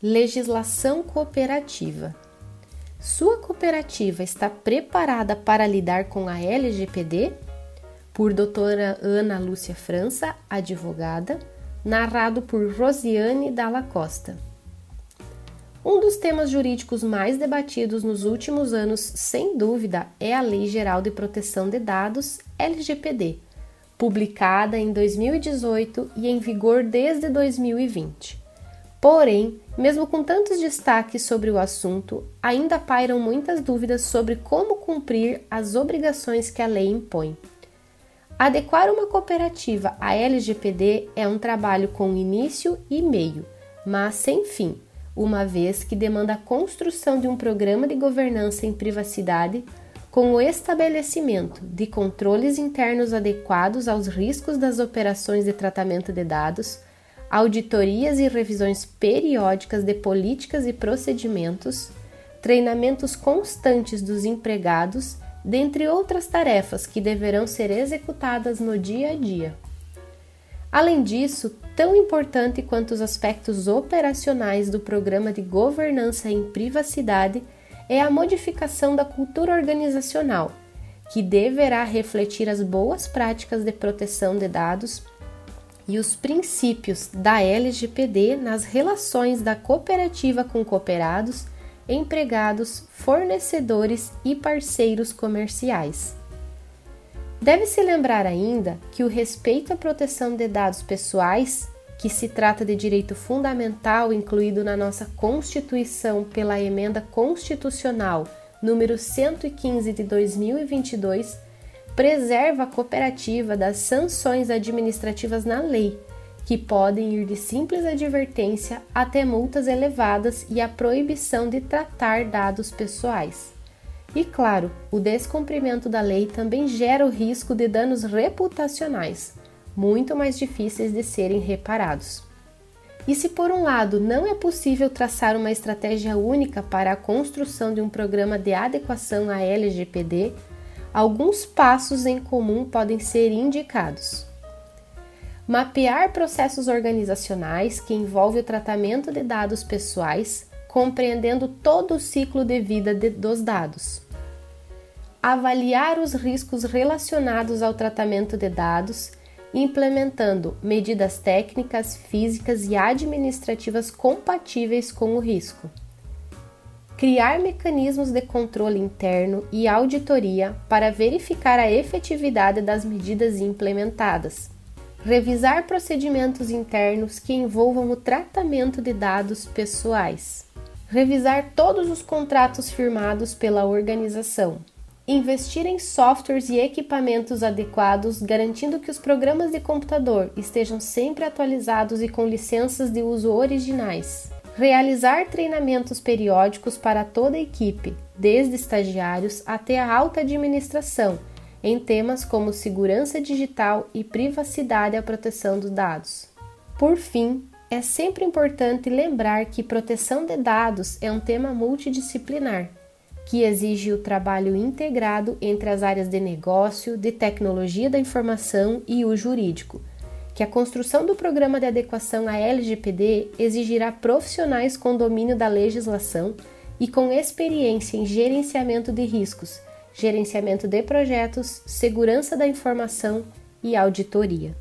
Legislação cooperativa. Sua cooperativa está preparada para lidar com a LGPD? Por doutora Ana Lúcia França, advogada, narrado por Rosiane Dalla Costa. Um dos temas jurídicos mais debatidos nos últimos anos, sem dúvida, é a Lei Geral de Proteção de Dados, LGPD, publicada em 2018 e em vigor desde 2020. Porém, mesmo com tantos destaques sobre o assunto, ainda pairam muitas dúvidas sobre como cumprir as obrigações que a lei impõe. Adequar uma cooperativa à LGPD é um trabalho com início e meio, mas sem fim, uma vez que demanda a construção de um programa de governança em privacidade com o estabelecimento de controles internos adequados aos riscos das operações de tratamento de dados auditorias e revisões periódicas de políticas e procedimentos, treinamentos constantes dos empregados, dentre outras tarefas que deverão ser executadas no dia a dia. Além disso, tão importante quanto os aspectos operacionais do programa de governança em privacidade é a modificação da cultura organizacional, que deverá refletir as boas práticas de proteção de dados e os princípios da LGPD nas relações da cooperativa com cooperados, empregados, fornecedores e parceiros comerciais. Deve-se lembrar ainda que o respeito à proteção de dados pessoais, que se trata de direito fundamental incluído na nossa Constituição pela Emenda Constitucional número 115 de 2022, preserva a cooperativa das sanções administrativas na lei, que podem ir de simples advertência até multas elevadas e a proibição de tratar dados pessoais. E claro, o descumprimento da lei também gera o risco de danos reputacionais, muito mais difíceis de serem reparados. E se por um lado não é possível traçar uma estratégia única para a construção de um programa de adequação à LGPD, alguns passos em comum podem ser indicados. Mapear processos organizacionais que envolvem o tratamento de dados pessoais, compreendendo todo o ciclo de vida de, dos dados. Avaliar os riscos relacionados ao tratamento de dados, implementando medidas técnicas, físicas e administrativas compatíveis com o risco criar mecanismos de controle interno e auditoria para verificar a efetividade das medidas implementadas, revisar procedimentos internos que envolvam o tratamento de dados pessoais, revisar todos os contratos firmados pela organização, investir em softwares e equipamentos adequados, garantindo que os programas de computador estejam sempre atualizados e com licenças de uso originais realizar treinamentos periódicos para toda a equipe, desde estagiários até a alta administração, em temas como segurança digital e privacidade a proteção dos dados. Por fim, é sempre importante lembrar que proteção de dados é um tema multidisciplinar, que exige o trabalho integrado entre as áreas de negócio, de tecnologia da informação e o jurídico que a construção do programa de adequação à LGPD exigirá profissionais com domínio da legislação e com experiência em gerenciamento de riscos, gerenciamento de projetos, segurança da informação e auditoria.